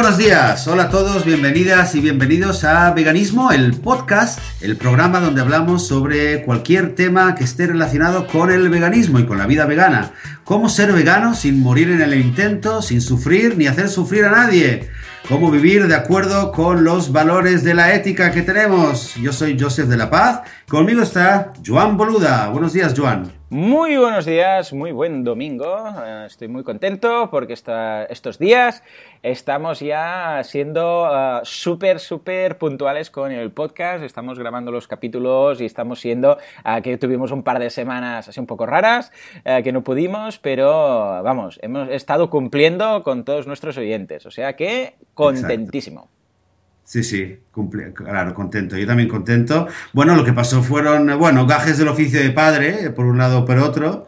Buenos días, hola a todos, bienvenidas y bienvenidos a Veganismo, el podcast, el programa donde hablamos sobre cualquier tema que esté relacionado con el veganismo y con la vida vegana. Cómo ser vegano sin morir en el intento, sin sufrir ni hacer sufrir a nadie. Cómo vivir de acuerdo con los valores de la ética que tenemos. Yo soy Joseph de la Paz, conmigo está Joan Boluda. Buenos días, Joan. Muy buenos días, muy buen domingo. Eh, estoy muy contento porque estos días estamos ya siendo uh, súper, súper puntuales con el podcast. Estamos grabando los capítulos y estamos siendo uh, que tuvimos un par de semanas así un poco raras, uh, que no pudimos, pero vamos, hemos estado cumpliendo con todos nuestros oyentes. O sea que contentísimo. Sí, sí, claro, contento. Yo también contento. Bueno, lo que pasó fueron, bueno, gajes del oficio de padre, por un lado o por otro.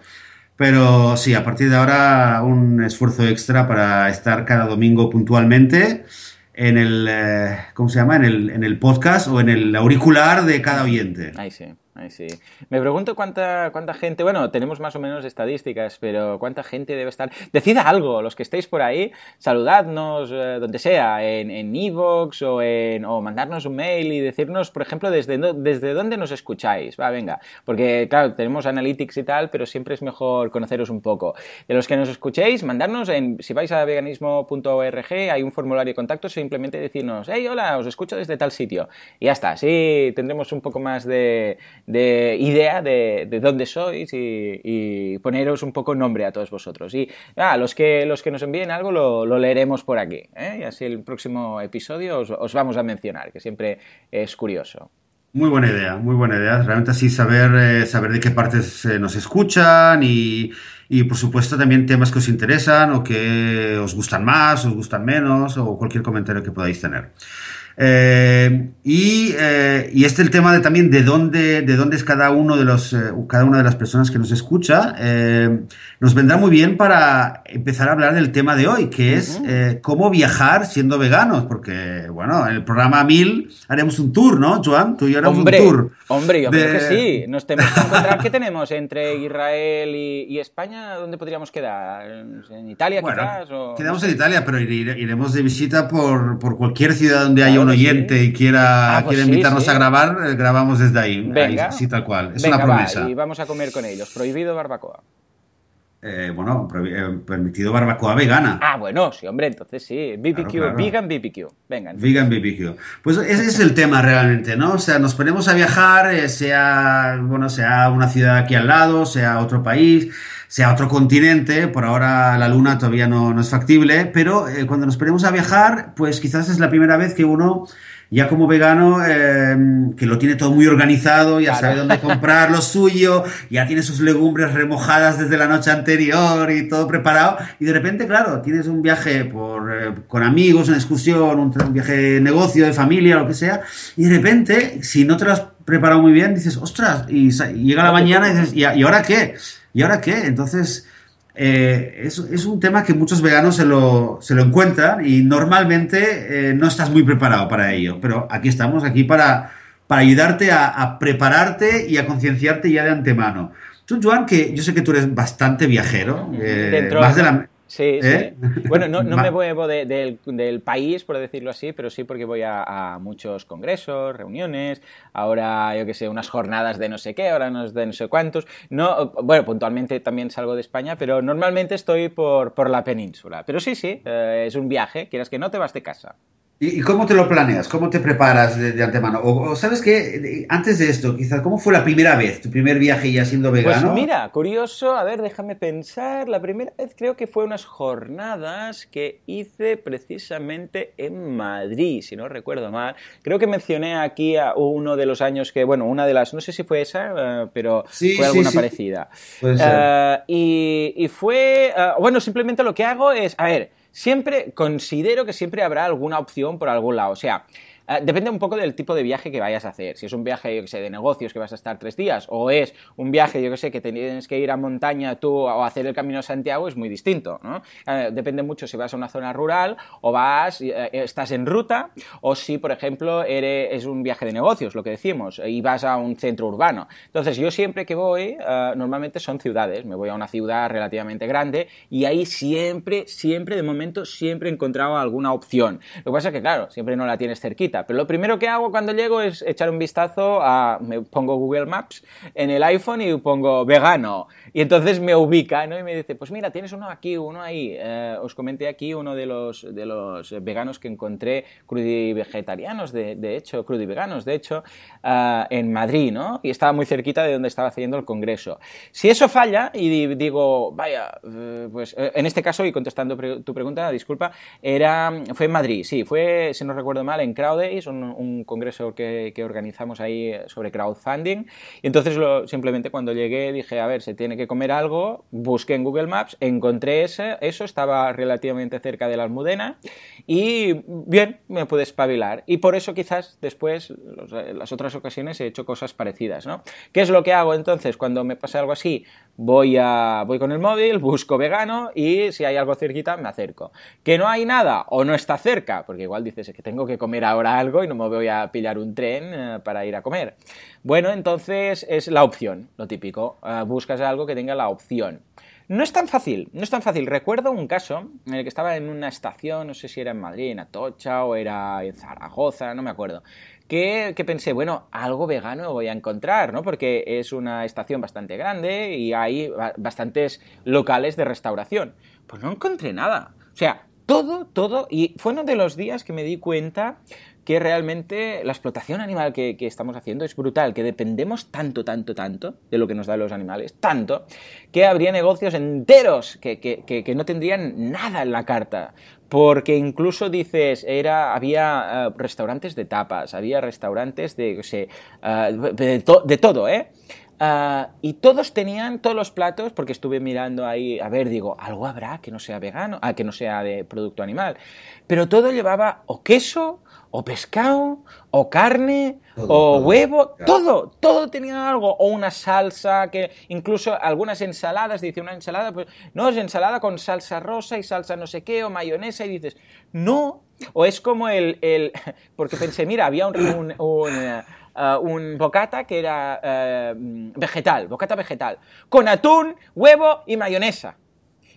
Pero sí, a partir de ahora un esfuerzo extra para estar cada domingo puntualmente en el, eh, ¿cómo se llama? En el, en el podcast o en el auricular de cada oyente. Ahí sí sí. Me pregunto cuánta, cuánta gente, bueno, tenemos más o menos estadísticas, pero cuánta gente debe estar. Decida algo, los que estéis por ahí, saludadnos eh, donde sea, en Evox o, en, o mandarnos un mail y decirnos, por ejemplo, desde, desde dónde nos escucháis. Va, venga, porque claro, tenemos analytics y tal, pero siempre es mejor conoceros un poco. De los que nos escuchéis, mandarnos en, si vais a veganismo.org, hay un formulario de contacto, simplemente decirnos, hey, hola, os escucho desde tal sitio. Y ya está, así tendremos un poco más de de idea de, de dónde sois y, poneros un poco nombre a todos vosotros. Y ah, los, que, los que nos envíen algo lo, leeremos por aquí. ¿eh? Y así el próximo episodio os, vamos a mencionar, que siempre es curioso. Muy buena idea, muy buena idea. Realmente así saber, eh, saber de qué partes eh, nos escuchan y, y, por supuesto también temas que os interesan o que os gustan más, os gustan menos o cualquier comentario que podáis tener. Eh, y, eh, y, este el tema de también de dónde, de dónde es cada uno de los, eh, cada una de las personas que nos escucha, eh, nos vendrá muy bien para empezar a hablar del tema de hoy, que es cómo viajar siendo veganos, porque bueno, en el programa 1000 haremos un tour, ¿no, Joan? Tú y yo haremos un tour. Hombre, yo creo que sí. Nos tenemos que encontrar qué tenemos entre Israel y, España, ¿dónde podríamos quedar? ¿En Italia quizás? Quedamos enItalia, pero iremos de visita por, por cualquier ciudad donde haya oyente y quiera, ah, pues invitarnos a grabar, eh, grabamos desde ahí. Venga. Así tal cual. Es una promesa. y vamos a comer con ellos. Prohibido barbacoa. Eh, bueno, eh, permitido barbacoa vegana. Ah, bueno, sí, hombre, entonces sí. BBQ, vegan BBQ. Venga. Vegan BBQ. Pues ese es el tema realmente, ¿no? O sea, nos ponemos a viajar, sea, bueno, sea una ciudad aquí al lado, sea otro país, sea otro continente. Por ahora la luna todavía no, no es factible, pero cuando nos ponemos a viajar, pues quizás es la primera vez que uno ya como vegano, em, que lo tiene todo muy organizado, ya sabe dónde comprar lo suyo, ya tiene sus legumbres remojadas desde la noche anterior y todo preparado, y de repente, claro, tienes un viaje por, eh, con amigos, una excursión, un, viaje de negocio, de familia, lo que sea, y de repente, si no te lo has preparado muy bien, dices, ostras, y, llega la mañana y dices, ¿y, ¿y ahora qué? ¿Y ahora qué? Entonces eh, es, es, un tema que muchos veganos se lo, se lo encuentran y normalmente eh, no estás muy preparado para ello. Pero aquí estamos, aquí para, para ayudarte a, prepararte y a concienciarte ya de antemano. Tú, Joan, que yo sé que tú eres bastante viajero, eh, más de la, Sí, ¿Eh? sí. Bueno, no, no me muevo del, país, por decirlo así, pero sí porque voy a, muchos congresos, reuniones, ahora, yo qué sé, unas jornadas de no sé qué, ahora no de no sé cuántos. No, bueno, puntualmente también salgo de España, pero normalmente estoy por, por la península. Pero sí, sí, eh, es un viaje, quieras que no te vas de casa. ¿Y cómo te lo planeas? ¿Cómo te preparas de, antemano? O, sabes qué, antes de esto, quizás, ¿cómo fue la primera vez, tu primer viaje ya siendo pues vegano? Pues mira, curioso, a ver, déjame pensar. La primera vez creo que fue unas jornadas que hice precisamente en Madrid, si no recuerdo mal. Creo que mencioné aquí a uno de los años que, bueno, una de las, no sé si fue esa, eh, pero fue alguna parecida. Uh, y, y, fue, uh, bueno, simplemente lo que hago es, a ver, siempre considero que siempre habrá alguna opción por algún lado. O sea, eh, depende un poco del tipo de viaje que vayas a hacer. Si es un viaje, yo que sé, de negocios que vas a estar tres días, o es un viaje, yo que sé, que tienes que ir a montaña tú o hacer el Camino de Santiago, es muy distinto, ¿no? Eh, depende mucho si vas a una zona rural o vas, eh, estás en ruta, o si, por ejemplo, es un viaje de negocios, lo que decimos, y vas a un centro urbano. Entonces, yo siempre que voy, normalmente son ciudades. Me voy a una ciudad relativamente grande y ahí siempre, siempre, de momento, siempre he encontrado alguna opción. Lo que pasa es que, claro, siempre no la tienes cerquita. Pero lo primero que hago cuando llego es echar un vistazo a. Me pongo Google Maps en el iPhone y pongo vegano. Y entonces me ubica, ¿no? Y me dice, pues mira, tienes uno aquí, uno ahí. Eh, os comenté aquí uno de los, de los veganos que encontré, crudivegetarianos, de, de hecho, crudiveganos, de hecho, uh, en Madrid, ¿no? Y estaba muy cerquita de donde estaba haciendo el congreso. Si eso falla y digo, vaya, eh, pues en este caso, y contestando tu pregunta, disculpa, era, fue en Madrid, sí, fue, si no recuerdo mal, en CrowdAce, un, un congreso que, que, organizamos ahí sobre crowdfunding. Y entonces lo, simplemente cuando llegué dije, a ver, se tiene que comer algo, busqué en Google Maps, encontré ese, eso, estaba relativamente cerca de la Almudena y bien, me pude espabilar. Y por eso quizás después, los, las otras ocasiones, he hecho cosas parecidas, ¿no? ¿Qué es lo que hago entonces cuando me pasa algo así? Voy, a, voy con el móvil, busco vegano y si hay algo cerquita me acerco. ¿Que no hay nada o no está cerca? Porque igual dices que tengo que comer ahora algo y no me voy a pillar un tren eh, para ir a comer. Bueno, entonces es la opción, lo típico. Uh, buscas algo que tenga la opción. No es tan fácil, no es tan fácil. Recuerdo un caso en el que estaba en una estación, no sé si era en Madrid, en Atocha o era en Zaragoza, no me acuerdo, que, que, pensé, bueno, algo vegano voy a encontrar, ¿no? Porque es una estación bastante grande y hay bastantes locales de restauración. Pues no encontré nada. O sea, todo, todo, y fue uno de los días que me di cuenta que realmente la explotación animal que, estamos haciendo es brutal, que dependemos tanto, tanto, tanto de lo que nos dan los animales, tanto, que habría negocios enteros que, que, que no tendrían nada en la carta. Porque incluso dices, era, había uh, restaurantes de tapas, había restaurantes de, uh, de, to, de, todo, ¿eh? Uh, y todos tenían todos los platos, porque estuve mirando ahí, a ver, digo, algo habrá que no sea vegano, ah, que no sea de producto animal. Pero todo llevaba o queso, o pescado, o carne, todo, o todo, huevo, claro. todo, todo tenía algo, o una salsa, que incluso algunas ensaladas, dice una ensalada, pues no, es ensalada con salsa rosa y salsa no sé qué, o mayonesa, y dices, no, o es como el, el porque pensé, mira, había un, un, un Uh, un bocata que era uh, vegetal, bocata vegetal, con atún, huevo y mayonesa.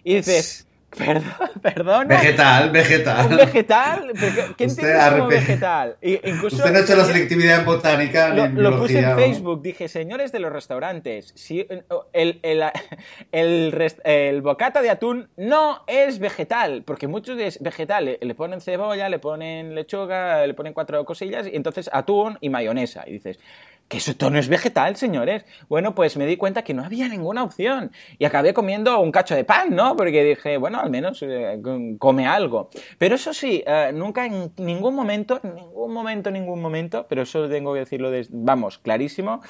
Y dices, Perdón, perdón. Vegetal, vegetal. ¿Un vegetal? ¿Quién tiene como vegetal? Incluso, Usted no ha hecho la selectividad en botánica. Lo, lo puse en Facebook. Dije, señores de los restaurantes, si el, el, el, el, bocata de atún no es vegetal, porque muchos es vegetal. Le, le, ponen cebolla, le ponen lechuga, le ponen cuatro cosillas, y entonces atún y mayonesa. Y dices, que eso no es vegetal, señores. Bueno, pues me di cuenta que no había ninguna opción. Y acabé comiendo un cacho de pan, ¿no? Porque dije, bueno, al menos eh, come algo. Pero eso sí, eh, nunca en ningún momento, ningún momento, ningún momento, pero eso tengo que decirlo, de, vamos, clarísimo,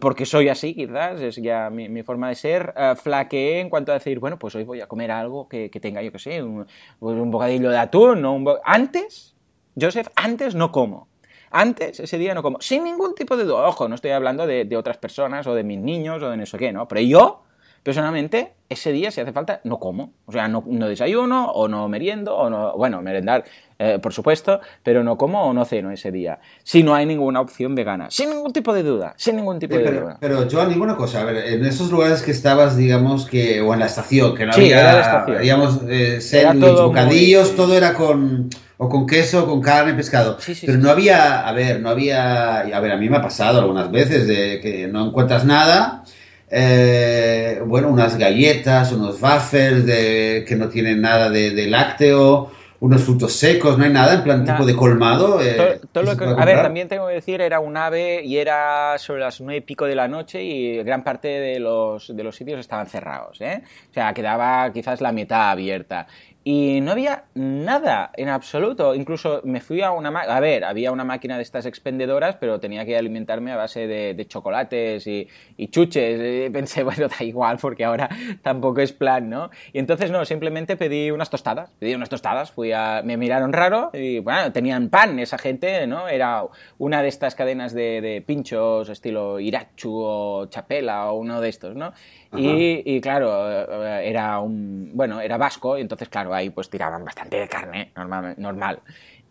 porque soy así, quizás, es ya mi, forma de ser, uh, flaqueé en cuanto a decir, bueno, pues hoy voy a comer algo que, tenga, yo que sé, un, un bocadillo de atún, ¿no? Un antes, Joseph, antes no como. Antes, ese día no como. Sin ningún tipo de duda. Ojo, no estoy hablando de, de, otras personas o de mis niños o de no sé qué, ¿no? Pero yo, personalmente, ese día, si hace falta, no como. O sea, no, no desayuno o no meriendo o no. Bueno, merendar, eh, por supuesto, pero no como o no ceno ese día. Si no hay ninguna opción vegana. Sin ningún tipo de duda. Sin ningún tipo sí, de pero, duda. Pero, Joan, ninguna cosa. A ver, en esos lugares que estabas, digamos que. O en la estación, que no sí, había. Era la estación. Digamos, eh, sándwich, bocadillos, muy... todo era con o con queso, con carne, pescado. Sí, sí, Pero sí. no había, a ver, no había, a ver, a mí me ha pasado algunas veces de que no encuentras nada. Eh, bueno, unas galletas, unos waffles de, que no tienen nada de, de, lácteo, unos frutos secos, no hay nada, en plan Nah. tipo de colmado. Eh, Todo- lo que- a ver, también tengo que decir, era un ave y era sobre las nueve y pico de la noche y gran parte de los, de los sitios estaban cerrados, ¿eh? O sea, quedaba quizás la mitad abierta. Y no había nada en absoluto. Incluso me fui a una... A ver, había una máquina de estas expendedoras, pero tenía que alimentarme a base de, chocolates y, chuches. Y pensé, bueno, da igual, porque ahora tampoco es plan, ¿no? Y entonces, no, simplemente pedí unas tostadas. Pedí unas tostadas, fui a... Me miraron raro y, bueno, tenían pan esa gente, ¿no? Era una de estas cadenas de, pinchos estilo Irachu o Chapela o uno de estos, ¿no? Y, claro, eh, era un, bueno, era vasco, y entonces, claro, ahí pues tiraban bastante de carne, normal. normal.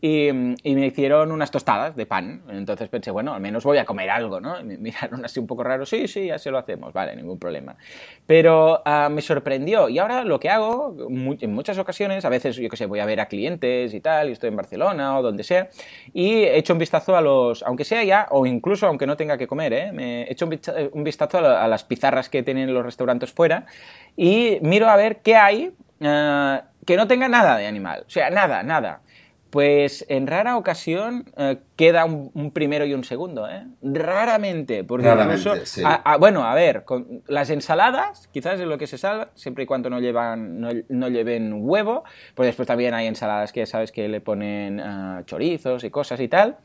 Y, me hicieron unas tostadas de pan. Entonces pensé, bueno, al menos voy a comer algo, ¿no? me miraron así un poco raro, sí, sí, ya se lo hacemos, vale, ningún problema. Pero ah, me sorprendió. Y ahora lo que hago, en muchas ocasiones, a veces, yo qué sé, voy a ver a clientes y tal, y estoy en Barcelona o donde sea, y he hecho un vistazo a los, aunque sea ya, o incluso aunque no tenga que comer, ¿eh? Me he hecho un vistazo a, las pizarras que tienen los restaurantes fuera y miro a ver qué hay. Ah, que no tenga nada de animal, o sea, nada, nada. Pues en rara ocasión eh, queda un, primero y un segundo, ¿eh? Raramente, porque bueno, a ver, con las ensaladas quizás es lo que se salva, siempre y cuando no llevan no, lleven huevo, pues después también hay ensaladas que sabes que le ponen eh, chorizos y cosas y tal.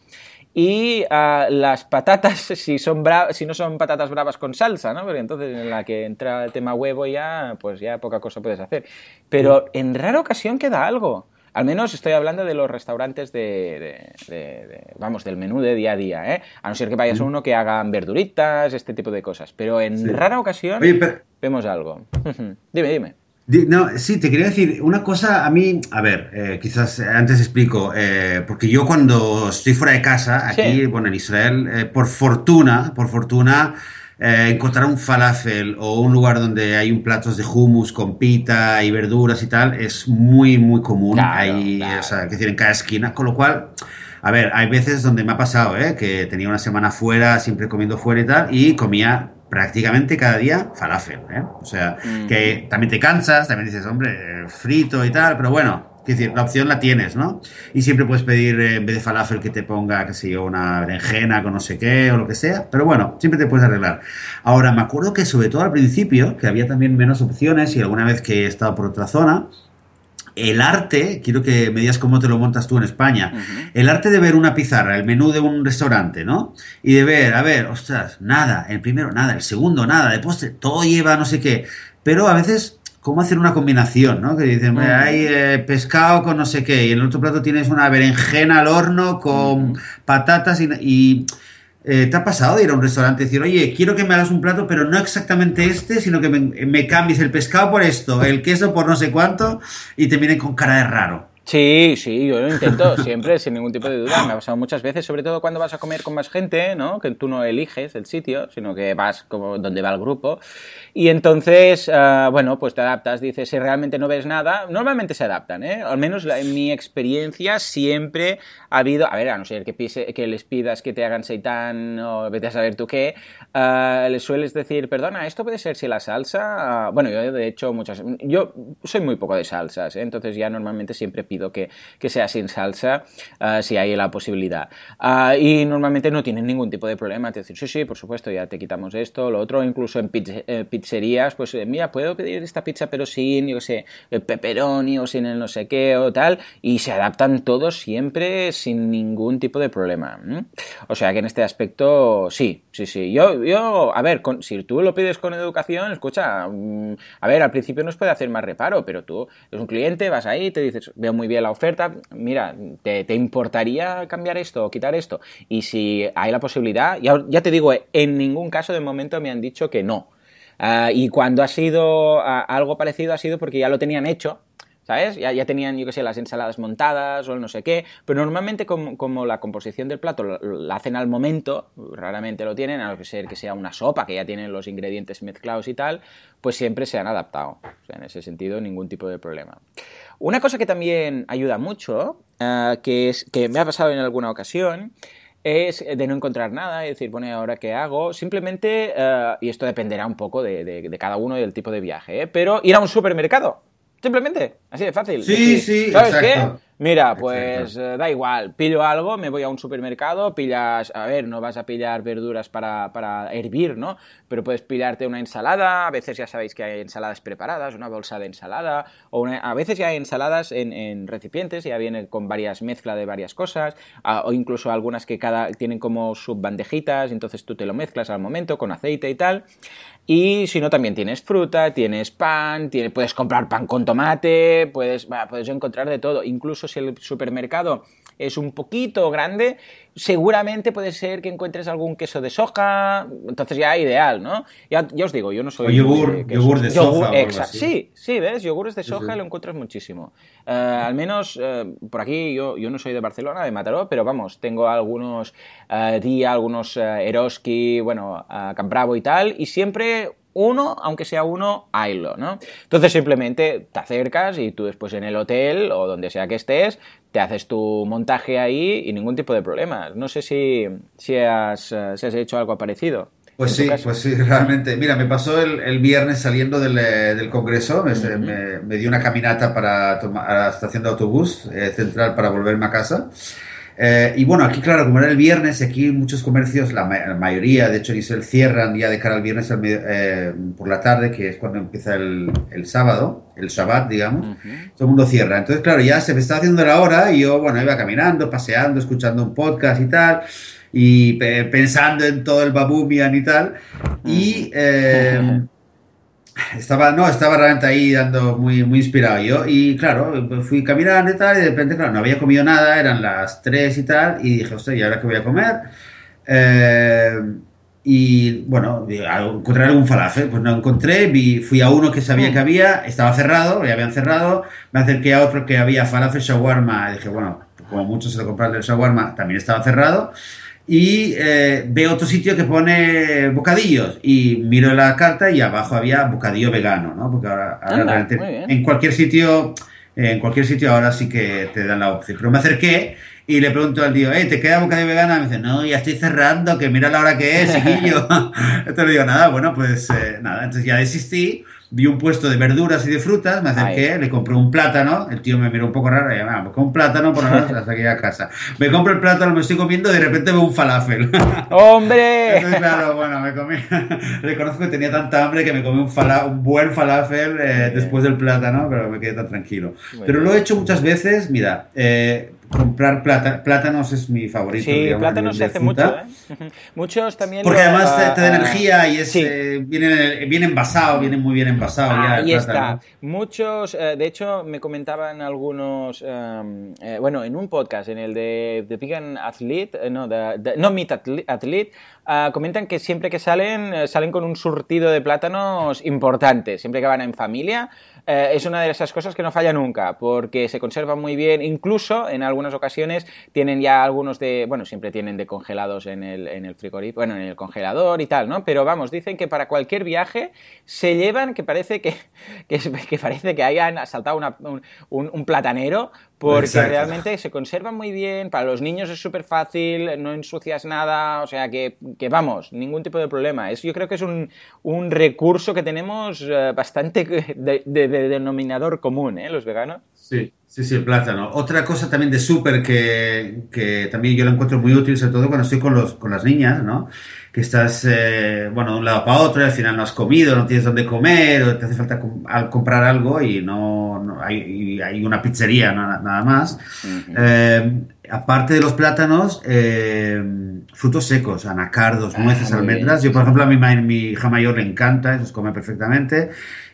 Y eh, las patatas, si, son si no son patatas bravas con salsa, ¿no? Porque entonces en la que entra el tema huevo ya, pues ya poca cosa puedes hacer. Pero en rara ocasión queda algo. Al menos estoy hablando de los restaurantes de, vamos, del menú de día a día, ¿eh? A no ser que vayas a uno que hagan verduritas, este tipo de cosas. Pero en rara ocasión vemos algo. dime, dime. No, sí, te quería decir una cosa a mí, a ver, eh, quizás antes explico, eh, porque yo cuando estoy fuera de casa, aquí, bueno, en Israel, eh, por fortuna, por fortuna, eh, encontrar un falafel o un lugar donde hay un platos de hummus con pita y verduras y tal es muy, muy común. hay, O sea, que decir, en cada esquina. Con lo cual, a ver, hay veces donde me ha pasado, ¿eh? Que tenía una semana fuera, siempre comiendo fuera y tal, y comía prácticamente cada día falafel, ¿eh? O sea, que también te cansas, también dices, hombre, frito y tal, pero bueno, es decir, la opción la tienes, ¿no? Y siempre puedes pedir, eh, en vez de falafel, que te ponga, qué sé yo, una berenjena con no sé qué o lo que sea. Pero bueno, siempre te puedes arreglar. Ahora, me acuerdo que sobre todo al principio, que había también menos opciones y alguna vez que he estado por otra zona, el arte, quiero que me digas cómo te lo montas tú en España, el arte de ver una pizarra, el menú de un restaurante, ¿no? Y de ver, a ver, ostras, nada, el primero nada, el segundo nada, de postre, todo lleva no sé qué. Pero a veces cómo hacer una combinación, ¿no? Que dicen, hay eh, pescado con no sé qué, y en el otro plato tienes una berenjena al horno con patatas y... Eh, ¿Te ha pasado de ir a un restaurante y decir, oye, quiero que me hagas un plato, pero no exactamente este, sino que me, cambies el pescado por esto, el queso por no sé cuánto, y te vienen con cara de raro? Sí, sí, yo lo intento siempre, sin ningún tipo de duda. Me ha pasado muchas veces, sobre todo cuando vas a comer con más gente, ¿no? Que tú no eliges el sitio, sino que vas como donde va el grupo. Y entonces, ah, bueno, pues te adaptas, dices, si realmente no ves nada, normalmente se adaptan, ¿eh? Al menos en mi experiencia siempre ha habido, a ver, a no ser que, que les pidas que te hagan seitán o vete a saber tú qué, uh, les sueles decir, perdona, esto puede ser si la salsa, ah, bueno, yo de hecho muchas, yo soy muy poco de salsas, ¿eh? entonces ya normalmente siempre pido que, sea sin salsa si hay la posibilidad. y normalmente no tienen ningún tipo de problema, te decir, sí, sí, por supuesto, ya te quitamos esto, lo otro, incluso en eh, pizzerías, pues eh, mira, puedo pedir esta pizza pero sin, yo sé, el pepperoni o sin el no sé qué o tal, y se adaptan todos siempre sin ningún tipo de problema. O sea que en este aspecto, sí, sí, sí. Yo, yo a ver, si tú lo pides con educación, escucha, mm, a ver, al principio nos puede hacer más reparo, pero tú eres un cliente, vas ahí, te dices, veo muy bien la oferta, mira, ¿te, importaría cambiar esto o quitar esto? Y si hay la posibilidad, ya, ya te digo, en ningún caso de momento me han dicho que no. Ah, y cuando ha sido ah, algo parecido ha sido porque ya lo tenían hecho, ¿sabes? Ya, tenían, yo qué sé, las ensaladas montadas o el no sé qué, pero normalmente como, la composición del plato la hacen al momento, raramente lo tienen, a no ser que sea una sopa, que ya tienen los ingredientes mezclados y tal, pues siempre se han adaptado. En ese sentido, ningún tipo de problema. Una cosa que también ayuda mucho, ah, que, es, que me ha pasado en alguna ocasión, es de no encontrar nada y decir, bueno, ¿ahora qué hago? Simplemente, eh, y esto dependerá un poco de, cada uno y del tipo de viaje, ¿eh? pero ir a un supermercado. Simplemente, así de fácil. Sí, sí, ¿Sabes qué? Mira, pues eh, da igual, pillo algo, me voy a un supermercado, pillas, a ver, no vas a pillar verduras para, para hervir, ¿no? Pero puedes pillarte una ensalada, a veces ya sabéis que hay ensaladas preparadas, una bolsa de ensalada, o a veces ya hay ensaladas en, en recipientes, ya vienen con varias mezclas de varias cosas, o incluso algunas que cada tienen como subbandejitas, entonces tú te lo mezclas al momento con aceite y tal. Y si no, también tienes fruta, tienes pan, puedes comprar pan con tomate, puedes, puedes encontrar de todo. Incluso si el supermercado es un poquito grande, seguramente puede ser que encuentres algún queso de soja, entonces ya ideal, ¿no? Ya, os digo, yo no soy... O yogur, de, yogur de soja. Sí, sí, ¿ves? Yogures de soja lo encuentras muchísimo. Eh, al menos eh, por aquí yo, yo no soy de Barcelona, de Mataró, pero vamos, tengo algunos uh, Día, algunos Eroski, bueno, Campravo y tal, y siempre uno, aunque sea uno, haylo, ¿no? Entonces simplemente te acercas y tú después en el hotel o donde sea que estés, te haces tu montaje ahí y ningún tipo de problemas. No sé si, si, has, eh, has hecho algo parecido. Pues sí, pues sí, realmente. Mira, me pasó el, viernes saliendo del, eh, del Congreso, me, me, di una caminata para tomar, a la estación de autobús eh, central para volverme a casa. Eh, y bueno, aquí claro, como era el viernes, aquí muchos comercios, la, mayoría, de hecho, ni se cierran ya de cara al viernes eh, por la tarde, que es cuando empieza el, el sábado, el Shabbat, digamos, todo el mundo cierra. Entonces, claro, ya se me estaba haciendo la hora y yo, bueno, iba caminando, paseando, escuchando un podcast y tal, y pensando en todo el babumian y tal. Y... Eh, estaba, no, estaba realmente ahí dando muy, muy inspirado yo. Y claro, fui caminando y tal, y de repente, claro, no había comido nada, eran las 3 y tal, y dije, hostia, ¿y ahora qué voy a comer? Eh, y bueno, encontré algún falafel, pues no encontré, vi, fui a uno que sabía mm. que había, estaba cerrado, ya habían cerrado, me acerqué a otro que había falafel shawarma, y dije, bueno, como muchos se lo compraron el shawarma, también estaba cerrado y eh, veo otro sitio que pone bocadillos y miro la carta y abajo había bocadillo vegano, ¿no? Porque ahora, en cualquier sitio, en cualquier sitio ahora sí que te dan la opción. Pero me acerqué y le pregunto al tío, ¿eh, ¿te queda bocadillo vegano? Y me dice, no, ya estoy cerrando, que mira la hora que es, chiquillo. Entonces le digo, nada, bueno, pues eh, nada, entonces ya desistí vi un puesto de verduras y de frutas, me acerqué, le compré un plátano, el tío me miró un poco raro, y me ah, un plátano por lo hasta aquí a casa. Me compro el plátano, me estoy comiendo, y de repente veo un falafel. ¡Hombre! Entonces, claro, bueno, me comí, reconozco que tenía tanta hambre que me comí un, un buen falafel eh, después del plátano, pero me quedé tan tranquilo. pero lo he hecho muchas veces, mira, eh, comprar plata, plátanos es mi favorito. Sí, plátanos se hace mucho, ¿eh? Muchos también. Porque además te, da energía y es, eh, viene, bien envasado, viene muy bien envasado. ahí está. Muchos, eh, de hecho, me comentaban algunos, em, bueno, en un podcast, en el de The Vegan Athlete, no, no Meat Athlete, ah, comentan que siempre que salen, salen con un surtido de plátanos importante, siempre que van en familia. Eh, es una de esas cosas que no falla nunca, porque se conservan muy bien, incluso en algunas ocasiones tienen ya algunos de, bueno, siempre tienen de congelados en el, en el frigorífico, bueno, en el congelador y tal, ¿no? Pero vamos, dicen que para cualquier viaje se llevan, que parece que, que, parece que hayan asaltado un, un, platanero porque realmente se conservan muy bien, para los niños es súper fácil, no ensucias nada, o sea que, que, vamos, ningún tipo de problema. Es, yo creo que es un, un recurso que tenemos eh, bastante de, denominador común, ¿eh? Los veganos. Sí, sí, sí, el plátano. Otra cosa también de súper que, que, también yo lo encuentro muy útil, sobre todo cuando estoy con, los, con las niñas, ¿no? Que estás, eh, bueno, de un lado para otro, y al final no has comido, no tienes dónde comer, o te hace falta comprar algo y no, hay, hay, una pizzería nada, más. Eh, aparte de los plátanos, eh, frutos secos, anacardos, ah, nueces, almendras. Yo, por ejemplo, a mi, mi hija mayor le encanta, los come perfectamente.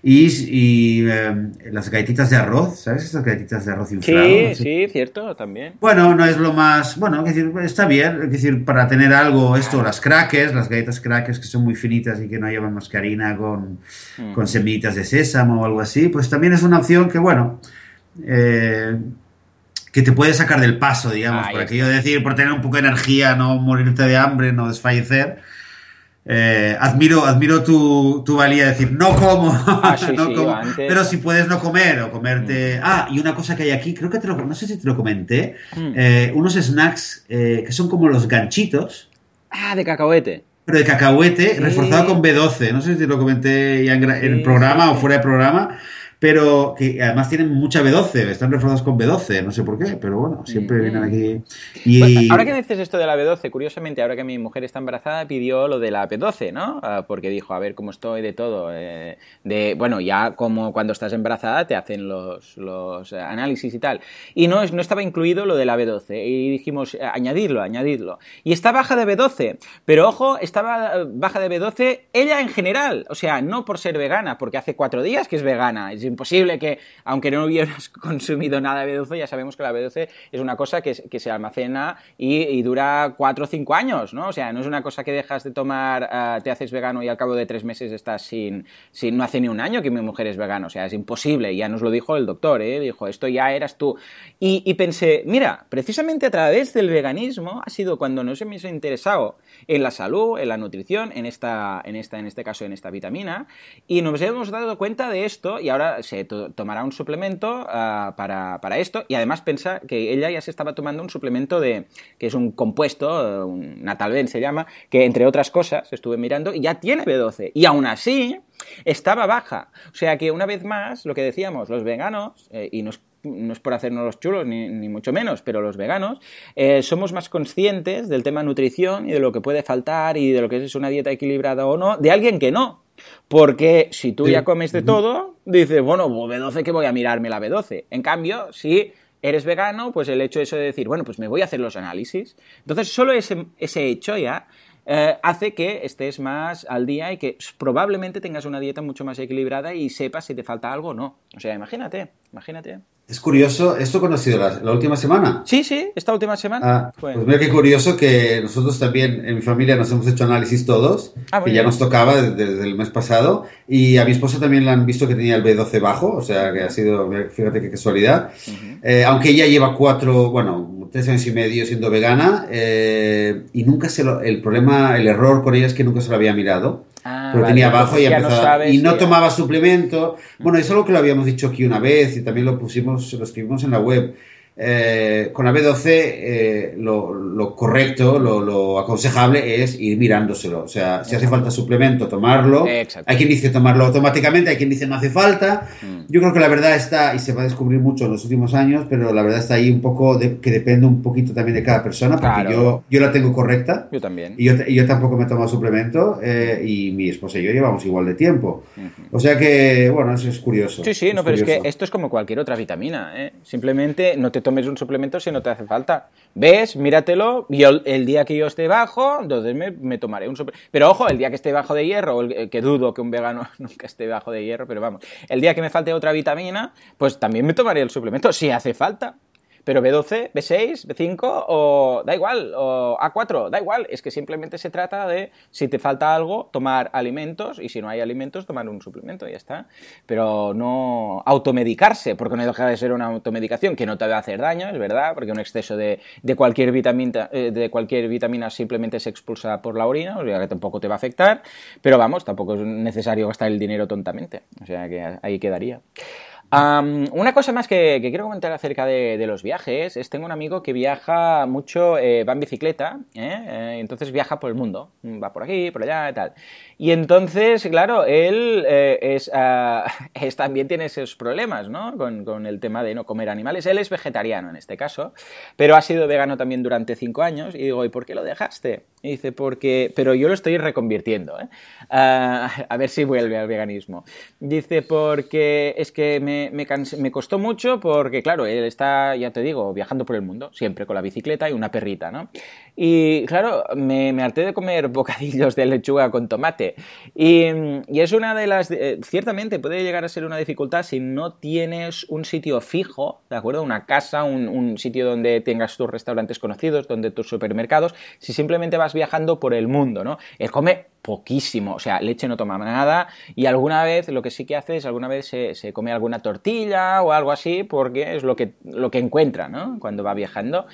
Y, y em, las galletitas de arroz, ¿sabes? Estas galletitas de arroz inflado. Sí, sí, cierto, también. Bueno, no es lo más. Bueno, es decir, está bien. Es decir, para tener algo, esto, las crackers, las galletas crackers que son muy finitas y que no llevan mascarina con, con semillitas de sésamo o algo así, pues también es una opción que, bueno. Eh, que te puede sacar del paso, digamos, por aquello de decir, por tener un poco de energía, no morirte de hambre, no desfallecer. Eh, admiro, admiro tu, tu, valía de decir, no como, ah, pero si puedes no comer o comerte... Mm. Ah, y una cosa que hay aquí, creo que te lo, no sé si te lo comenté, mm. eh, unos snacks eh, que son como los ganchitos. Ah, de cacahuete. Pero de cacahuete reforzado con B12, no sé si te lo comenté ya en, el programa o fuera de programa, pero que además tienen mucha B12, están reforzados con B12, no sé por qué, pero bueno, siempre vienen aquí. Y... Pues, ahora que dices esto de la B12, curiosamente, ahora que mi mujer está embarazada, pidió lo de la B12, ¿no? Ah, porque dijo, a ver cómo estoy de todo. Eh, de, bueno, ya como cuando estás embarazada te hacen los, los análisis y tal. Y no, no estaba incluido lo de la B12. Y dijimos, eh, añadirlo, añadirlo. Y está baja de B12, pero ojo, estaba baja de B12 ella en general, o sea, no por ser vegana, porque hace cuatro días que es vegana. Es imposible que, aunque no hubieras consumido nada de B12, ya sabemos que la B12 es una cosa que, se almacena y, dura 4 o 5 años, ¿no? O sea, no es una cosa que dejas de tomar, eh, te haces vegano y al cabo de 3 meses estás sin, sin... No hace ni un año que mi mujer es vegana, o sea, es imposible. Ya nos lo dijo el doctor, ¿eh? Dijo, esto ya eras tú. Y, y pensé, mira, precisamente a través del veganismo ha sido cuando nos hemos interesado en la salud, en la nutrición, en esta, en esta, en este caso, en esta vitamina, y nos hemos dado cuenta de esto y ahora se tomará un suplemento ah, para, para, esto y además pensa que ella ya se estaba tomando un suplemento de que es un compuesto, un natalben se llama, que entre otras cosas estuve mirando y ya tiene B12 y aún así estaba baja. O sea que una vez más, lo que decíamos, los veganos, eh, y no es por hacernos los chulos, ni, mucho menos, pero los veganos, eh, somos más conscientes del tema nutrición y de lo que puede faltar y de lo que es una dieta equilibrada o no, de alguien que no. Porque si tú ya comes de todo, dices, bueno, B12 que voy a mirarme la B12. En cambio, si eres vegano, pues el hecho eso de decir, bueno, pues me voy a hacer los análisis. Entonces, solo ese, ese hecho ya eh, hace que estés más al día y que probablemente tengas una dieta mucho más equilibrada y sepas si te falta algo o no. O sea, imagínate, imagínate. Es curioso, ¿esto conocido la, la última semana? Sí, sí, esta última semana. Ah, pues mira qué curioso que nosotros también en mi familia nos hemos hecho análisis todos, ah, que ya nos tocaba desde, el mes pasado, y a mi esposa también le han visto que tenía el B12 bajo, o sea que ha sido, fíjate qué casualidad. Eh, aunque ella lleva cuatro, bueno, tres años y medio siendo vegana, eh, y nunca se lo, el problema, el error con ella es que nunca se lo había mirado. Ah, pero tenía abajo y empezaba. No y no tomaba suplemento. Bueno, eso es algo que lo habíamos dicho aquí una vez y también lo pusimos, lo escribimos en la web. Eh, con la B12 eh, lo, correcto, lo, aconsejable es ir mirándoselo. O sea, si hace falta suplemento, tomarlo. Hay quien dice tomarlo automáticamente, hay quien dice no hace falta. Mm. Yo creo que la verdad está, y se va a descubrir mucho en los últimos años, pero la verdad está ahí un poco, de, que depende un poquito también de cada persona, porque yo, yo la tengo correcta. Yo también. Y yo, yo tampoco me tomo suplemento, eh, y mi esposa y yo llevamos igual de tiempo. O sea que, bueno, eso es curioso. Sí, sí, no, pero es que esto es como cualquier otra vitamina. Simplemente no te tomes un suplemento si no te hace falta. ¿Ves? Míratelo. Y el, día que yo esté bajo, entonces me, tomaré un suplemento. Pero ojo, el día que esté bajo de hierro, el, que dudo que un vegano nunca esté bajo de hierro, pero vamos, el día que me falte otra vitamina, pues también me tomaré el suplemento si hace falta. Pero B12, B6, B5 o da igual, o A4, da igual. Es que simplemente se trata de, si te falta algo, tomar alimentos y si no hay alimentos, tomar un suplemento ya está. Pero no automedicarse, porque no deja de ser una automedicación que no te va a hacer daño, es verdad, porque un exceso de, cualquier, vitamina, eh, de cualquier vitamina simplemente se expulsa por la orina, o sea que tampoco te va a afectar. Pero vamos, tampoco es necesario gastar el dinero tontamente. O sea que ahí quedaría una cosa más que, quiero comentar acerca de, los viajes es, tengo un amigo que viaja mucho, eh, va en bicicleta, ¿eh? Eh, entonces viaja por el mundo, va por aquí, por allá y tal. Y entonces, claro, él ah, es, también tiene esos problemas, ¿no? Con, con, el tema de no comer animales. Él es vegetariano en este caso, pero ha sido vegano también durante cinco años. Y digo, ¿y por qué lo dejaste? Y dice, porque, pero yo lo estoy reconvirtiendo, ah, a ver si vuelve al veganismo. Dice, porque es que me me, costó mucho porque, claro, él está, ya te digo, viajando por el mundo, siempre con la bicicleta y una perrita, ¿no? Y, claro, me, harté de comer bocadillos de lechuga con tomate. Y, es una de las... Eh, ciertamente puede llegar a ser una dificultad si no tienes un sitio fijo, ¿de acuerdo? Una casa, un, un sitio donde tengas tus restaurantes conocidos, donde tus supermercados, si simplemente vas viajando por el mundo, ¿no? Él come poquísimo, o sea, leche no toma nada y alguna vez lo que sí que hace es alguna vez se, come alguna tortilla o algo así porque es lo que, lo que encuentra, ¿no? Cuando va viajando.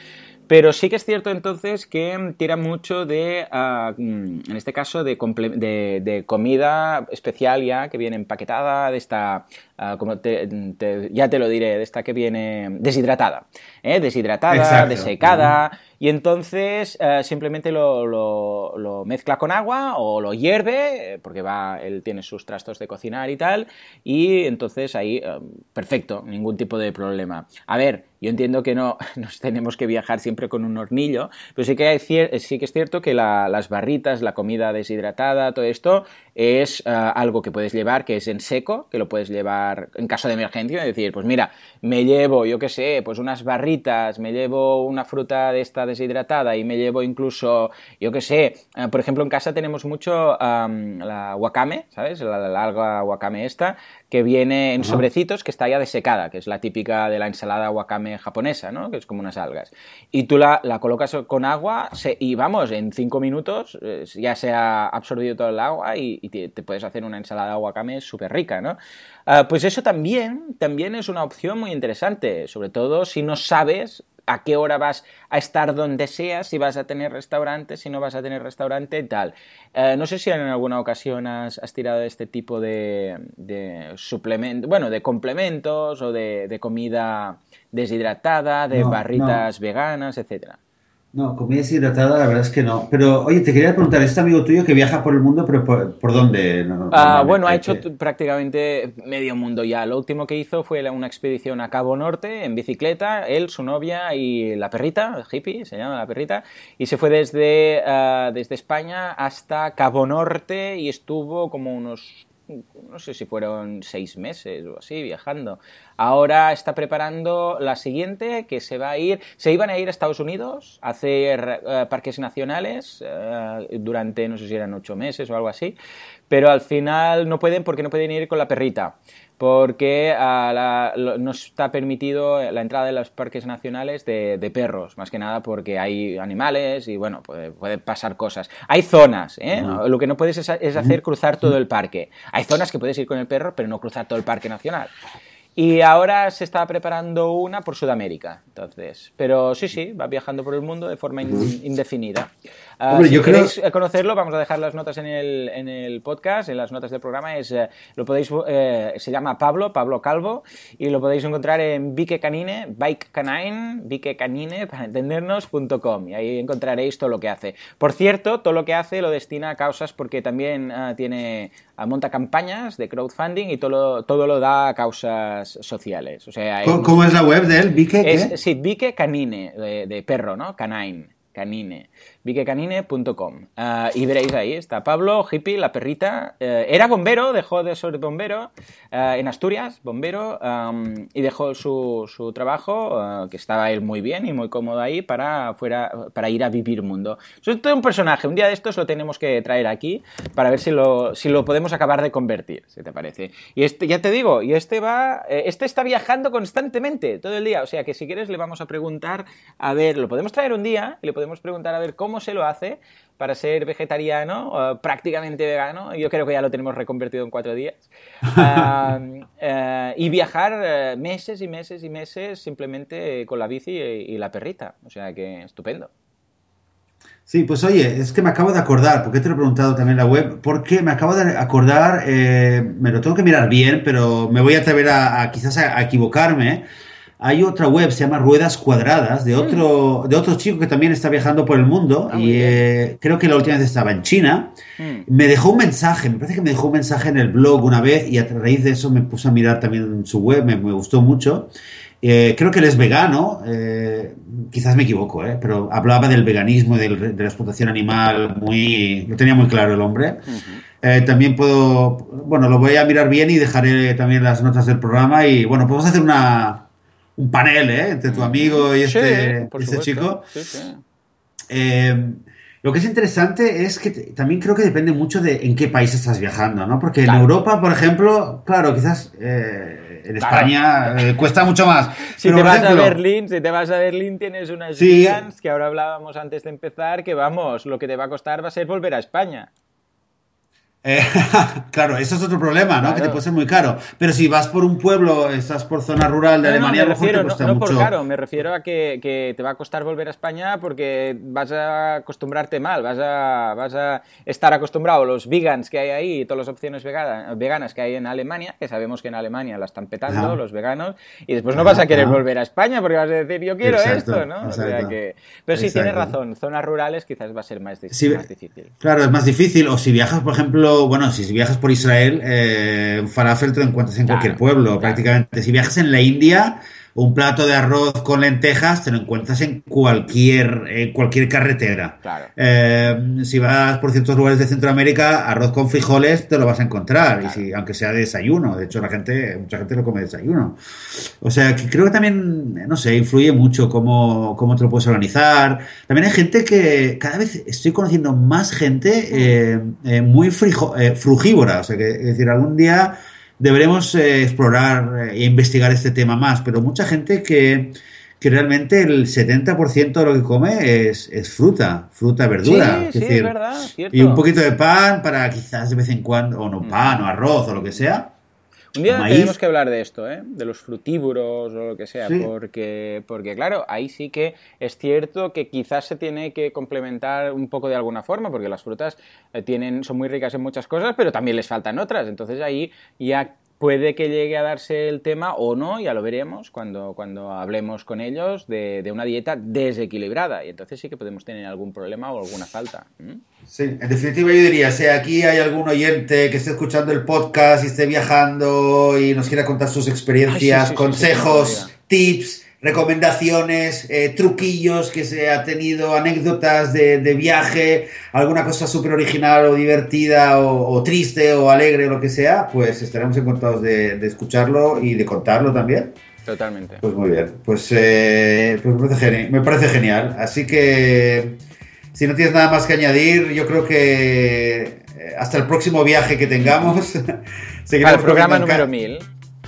Pero sí que es cierto entonces que tira mucho de, uh, en este caso, de, de, de, comida especial ya que viene empaquetada, de esta, uh, como te, te, ya te lo diré, de esta que viene deshidratada. ¿eh? Deshidratada, Exacto. desecada. Y entonces uh, simplemente lo, mezcla con agua o lo hierve, porque va, él tiene sus trastos de cocinar y tal, y entonces ahí, uh, perfecto, ningún tipo de problema. A ver, yo entiendo que no nos tenemos que viajar siempre con un hornillo, pero sí que, sí que es cierto que la, las barritas, la comida deshidratada, todo esto es algo que puedes llevar, que es en seco, que lo puedes llevar en caso de emergencia, es decir, pues mira, me llevo, yo qué sé, pues unas barritas, me llevo una fruta de esta deshidratada y me llevo incluso, yo qué sé, uh, por ejemplo, en casa tenemos mucho um, la wakame, ¿sabes? La, la alga wakame esta, que viene en sobrecitos, que está ya desecada, que es la típica de la ensalada wakame japonesa, ¿no? Que es como unas algas. Y tú la, la colocas con agua se, y vamos, en cinco minutos eh, ya se ha absorbido todo el agua y, y te, te, puedes hacer una ensalada wakame súper rica, ¿no? Uh, pues eso también, también es una opción muy interesante, sobre todo si no sabes a qué hora vas a estar donde sea, si vas a tener restaurante, si no vas a tener restaurante y tal. Eh, no sé si en alguna ocasión has, has tirado este tipo de, de suplementos, bueno, de complementos o de, de comida deshidratada, de no, barritas no. veganas, etcétera. No, comida deshidratada, la verdad es que no. Pero, oye, te quería preguntar, este amigo tuyo que viaja por el mundo, pero ¿por, por dónde? No, ah, bueno, ha hecho prácticamente medio mundo ya. Lo último que hizo fue una expedición a Cabo Norte en bicicleta, él, su novia y la perrita, hippie, se llama la perrita, y se fue desde, uh, desde España hasta Cabo Norte y estuvo como unos no sé si fueron seis meses o así viajando. Ahora está preparando la siguiente, que se va a ir, se iban a ir a Estados Unidos a hacer uh, parques nacionales uh, durante, no sé si eran ocho meses o algo así, pero al final no pueden porque no pueden ir con la perrita porque uh, la, lo, no está permitido la entrada de los parques nacionales de, de, perros, más que nada porque hay animales y bueno, puede, puede pasar cosas. Hay zonas, ¿eh? No. Lo que no puedes es, es, hacer cruzar todo el parque. Hay zonas que puedes ir con el perro, pero no cruzar todo el parque nacional. Y ahora se está preparando una por Sudamérica, entonces. Pero sí, sí, va viajando por el mundo de forma in, indefinida. Uh, Hombre, si yo queréis creo... conocerlo, vamos a dejar las notas en el, en el podcast, en las notas del programa. Es, eh, lo podéis, eh, se llama Pablo, Pablo Calvo, y lo podéis encontrar en Bike Canine, Bike Canine, Bike Canine, para entendernos.com. Y ahí encontraréis todo lo que hace. Por cierto, todo lo que hace lo destina a causas porque también uh, tiene monta campañas de crowdfunding y todo lo, todo lo da a causas sociales. O sea, ¿Cómo, ¿Cómo, es la web de él? ¿Vique? Es, sí, Vique Canine, de, de, perro, ¿no? Canine. Canine. viquecanine.com. Uh, y veréis ahí, está Pablo, hippie, la perrita. Uh, era bombero, dejó de ser bombero uh, en Asturias, bombero, um, y dejó su, su trabajo, que estaba él muy bien y muy cómodo ahí, para, fuera, para ir a vivir mundo. Es todo un personaje, un día de estos lo tenemos que traer aquí para ver si lo, si lo podemos acabar de convertir, si te parece. Y este, ya te digo, y este va, eh, este está viajando constantemente, todo el día, o sea que si quieres le vamos a preguntar, a ver, lo podemos traer un día y le podemos preguntar a ver cómo se lo hace para ser vegetariano, uh, prácticamente vegano, yo creo que ya lo tenemos reconvertido en cuatro días, uh, uh, y viajar meses y meses y meses simplemente con la bici y, y, la perrita, o sea que estupendo. Sí, pues oye, es que me acabo de acordar, porque te lo he preguntado también en la web, porque me acabo de acordar, eh, me lo tengo que mirar bien, pero me voy a atrever a, a quizás a, a equivocarme, hay otra web, se llama Ruedas Cuadradas, de otro, mm. de otro chico que también está viajando por el mundo ah, y eh, creo que la última vez estaba en China. Mm. Me dejó un mensaje, me parece que me dejó un mensaje en el blog una vez y a raíz de eso me puse a mirar también su web, me, me gustó mucho. Eh, creo que él es vegano, eh, quizás me equivoco, eh, pero hablaba del veganismo, del, de la explotación animal, muy, lo tenía muy claro el hombre. Uh -huh. también puedo, bueno, lo voy a mirar bien y dejaré también las notas del programa y bueno, podemos hacer una, un panel ¿eh? entre tu amigo y este, sí, este chico. Sí, sí. Eh, lo que es interesante es que también creo que depende mucho de en qué país estás viajando, ¿no? Porque claro. en Europa, por ejemplo, claro, quizás eh, en España claro. cuesta mucho más. Si Pero, te vas ejemplo, a Berlín, si te vas a Berlín tienes unas sí. que ahora hablábamos antes de empezar, que vamos, lo que te va a costar va a ser volver a España. Eh, claro, eso es otro problema, ¿no? Que te puede ser muy caro. Pero si vas por un pueblo, estás por zona rural de Alemania, no, me refiero, no, por caro, me refiero a que, te va a costar volver a España porque vas a acostumbrarte mal, vas a, vas a estar acostumbrado a los vegans que hay ahí y todas las opciones veganas, que hay en Alemania, que sabemos que en Alemania la están petando los veganos, y después no vas a querer volver a España porque vas a decir, yo quiero esto, ¿no? Pero sí, tienes razón, zonas rurales quizás va a ser más, más difícil. Claro, es más difícil, o si viajas, por ejemplo, bueno, si viajas por Israel, eh, un falafel te lo encuentras en cualquier pueblo, prácticamente. Si viajas en la India, un plato de arroz con lentejas te lo encuentras en cualquier, cualquier carretera. Eh, si vas por ciertos lugares de Centroamérica, arroz con frijoles te lo vas a encontrar, y si, aunque sea de desayuno. De hecho, la gente, mucha gente lo come de desayuno. O sea, que creo que también, no sé, influye mucho cómo, cómo te lo puedes organizar. También hay gente que cada vez estoy conociendo más gente eh, eh, muy frugívora. O sea, que es decir, algún día deberemos eh, explorar e investigar este tema más, pero mucha gente que, que realmente el 70% de lo que come es, es fruta, fruta, verdura. Sí, es, verdad, Y un poquito de pan para quizás de vez en cuando, o no mm. pan, o arroz, o lo que sea. Un día tenemos que hablar de esto, ¿eh? de los frutívoros o lo que sea, porque, porque claro, ahí sí que es cierto que quizás se tiene que complementar un poco de alguna forma, porque las frutas eh, tienen, son muy ricas en muchas cosas, pero también les faltan otras. Entonces ahí ya puede que llegue a darse el tema o no, ya lo veremos cuando, cuando hablemos con ellos de, una dieta desequilibrada. Y entonces sí que podemos tener algún problema o alguna falta. Sí, en definitiva yo diría, si aquí hay algún oyente que esté escuchando el podcast y esté viajando y nos quiera contar sus experiencias, consejos, tips recomendaciones, eh, truquillos que se ha tenido, anécdotas de, viaje, alguna cosa súper original o divertida o, triste o alegre o lo que sea, pues estaremos encantados de, de escucharlo y de contarlo también. Totalmente. Pues muy bien, pues, eh, pues me, parece genial. Así que si no tienes nada más que añadir, yo creo que eh, hasta el próximo viaje que tengamos. Al programa número 1000.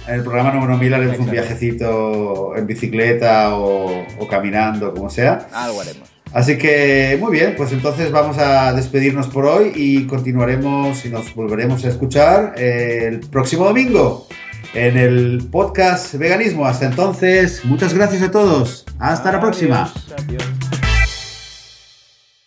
En el programa número 1000 haremos un viajecito en bicicleta o, caminando, como sea. Algo haremos. Así que muy bien, pues entonces vamos a despedirnos por hoy y continuaremos y nos volveremos a escuchar el próximo domingo en el podcast Veganismo. Hasta entonces, muchas gracias a todos. Hasta la próxima. Adiós.